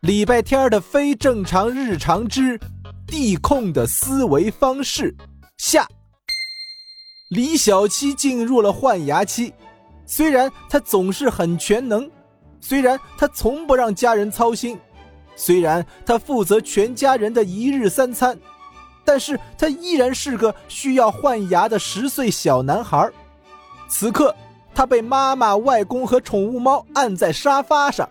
礼拜天的非正常日常之地控的思维方式下。李小七进入了换牙期，虽然他总是很全能，虽然他从不让家人操心，虽然他负责全家人的一日三餐，但是他依然是个需要换牙的十岁小男孩。此刻，他被妈妈、外公和宠物猫按在沙发上。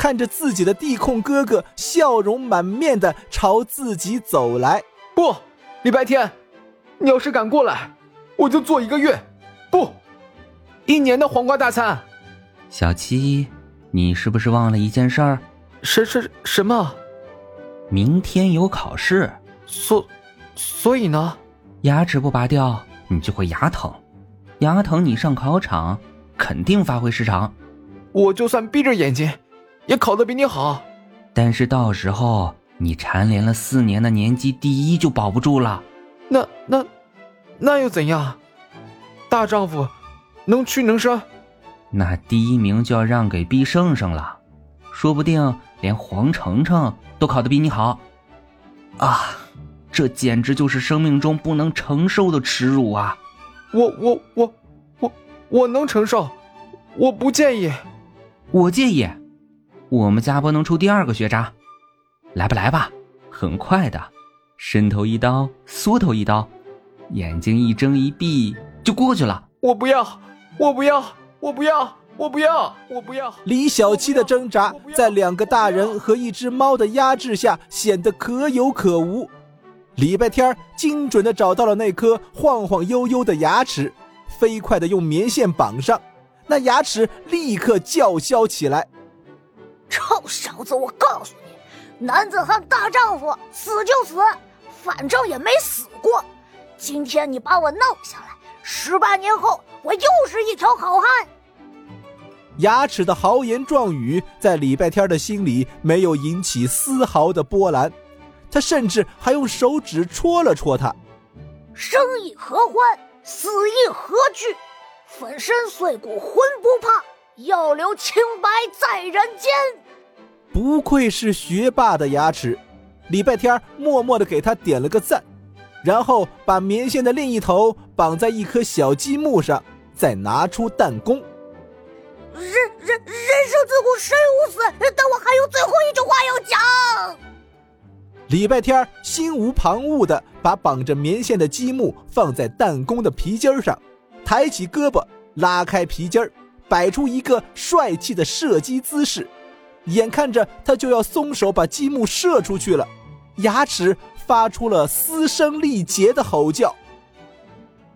看着自己的地控哥哥笑容满面的朝自己走来，不，礼拜天，你要是敢过来，我就做一个月，不，一年的黄瓜大餐。小七，你是不是忘了一件事儿？什什什么？明天有考试，所所以呢？牙齿不拔掉，你就会牙疼，牙疼你上考场肯定发挥失常。我就算闭着眼睛。也考得比你好，但是到时候你蝉联了四年的年级第一就保不住了。那那那又怎样？大丈夫能屈能伸。那第一名就要让给毕胜胜了，说不定连黄澄澄都考得比你好。啊，这简直就是生命中不能承受的耻辱啊！我我我我我能承受，我不介意，我介意。我们家不能出第二个学渣，来吧来吧，很快的，伸头一刀，缩头一刀，眼睛一睁一闭就过去了。我不要，我不要，我不要，我不要，我不要。李小七的挣扎在两个大人和一只猫的压制下显得可有可无。礼拜天精准的找到了那颗晃晃悠悠的牙齿，飞快的用棉线绑上，那牙齿立刻叫嚣起来。臭小子，我告诉你，男子汉大丈夫，死就死，反正也没死过。今天你把我弄下来，十八年后我又是一条好汉。牙齿的豪言壮语在礼拜天的心里没有引起丝毫的波澜，他甚至还用手指戳了戳他。生亦何欢，死亦何惧？粉身碎骨浑不怕。要留清白在人间。不愧是学霸的牙齿，礼拜天默默的给他点了个赞，然后把棉线的另一头绑在一颗小积木上，再拿出弹弓。人人人生自古谁无死，但我还有最后一句话要讲。礼拜天心无旁骛的把绑着棉线的积木放在弹弓的皮筋上，抬起胳膊拉开皮筋儿。摆出一个帅气的射击姿势，眼看着他就要松手把积木射出去了，牙齿发出了嘶声力竭的吼叫：“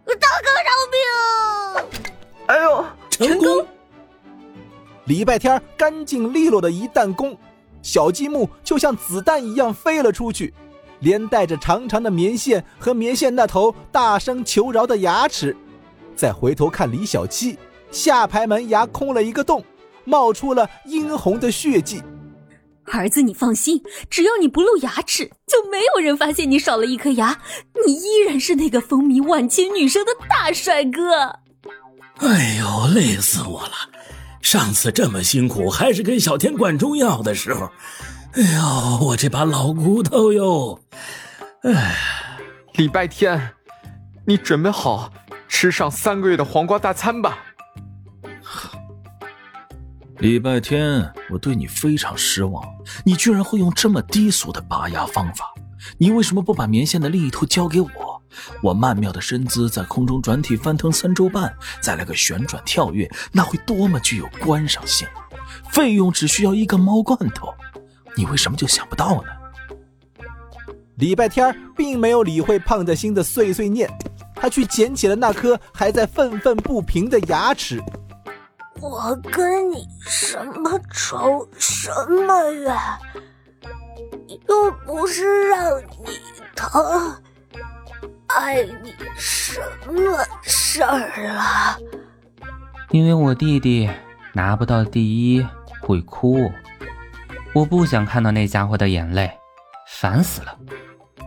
大哥饶命！”哎呦，成功！礼拜天干净利落的一弹弓，小积木就像子弹一样飞了出去，连带着长长的棉线和棉线那头大声求饶的牙齿。再回头看李小七。下排门牙空了一个洞，冒出了殷红的血迹。儿子，你放心，只要你不露牙齿，就没有人发现你少了一颗牙，你依然是那个风靡万千女生的大帅哥。哎呦，累死我了！上次这么辛苦，还是给小天灌中药的时候。哎呦，我这把老骨头哟！哎，礼拜天，你准备好吃上三个月的黄瓜大餐吧。礼拜天，我对你非常失望，你居然会用这么低俗的拔牙方法。你为什么不把棉线的另一头交给我？我曼妙的身姿在空中转体翻腾三周半，再来个旋转跳跃，那会多么具有观赏性！费用只需要一个猫罐头，你为什么就想不到呢？礼拜天并没有理会胖子心的碎碎念，他去捡起了那颗还在愤愤不平的牙齿。我跟你什么仇什么怨，又不是让你疼，碍你什么事儿啊？因为我弟弟拿不到第一会哭，我不想看到那家伙的眼泪，烦死了。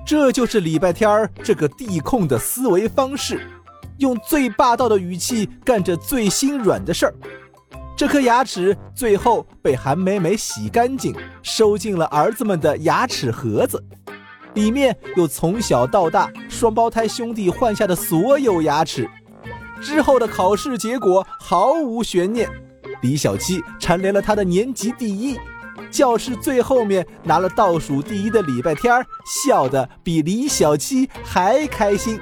这就是礼拜天儿这个地控的思维方式，用最霸道的语气干着最心软的事儿。这颗牙齿最后被韩美美洗干净，收进了儿子们的牙齿盒子，里面有从小到大双胞胎兄弟换下的所有牙齿。之后的考试结果毫无悬念，李小七蝉联了他的年级第一。教室最后面拿了倒数第一的礼拜天儿，笑得比李小七还开心。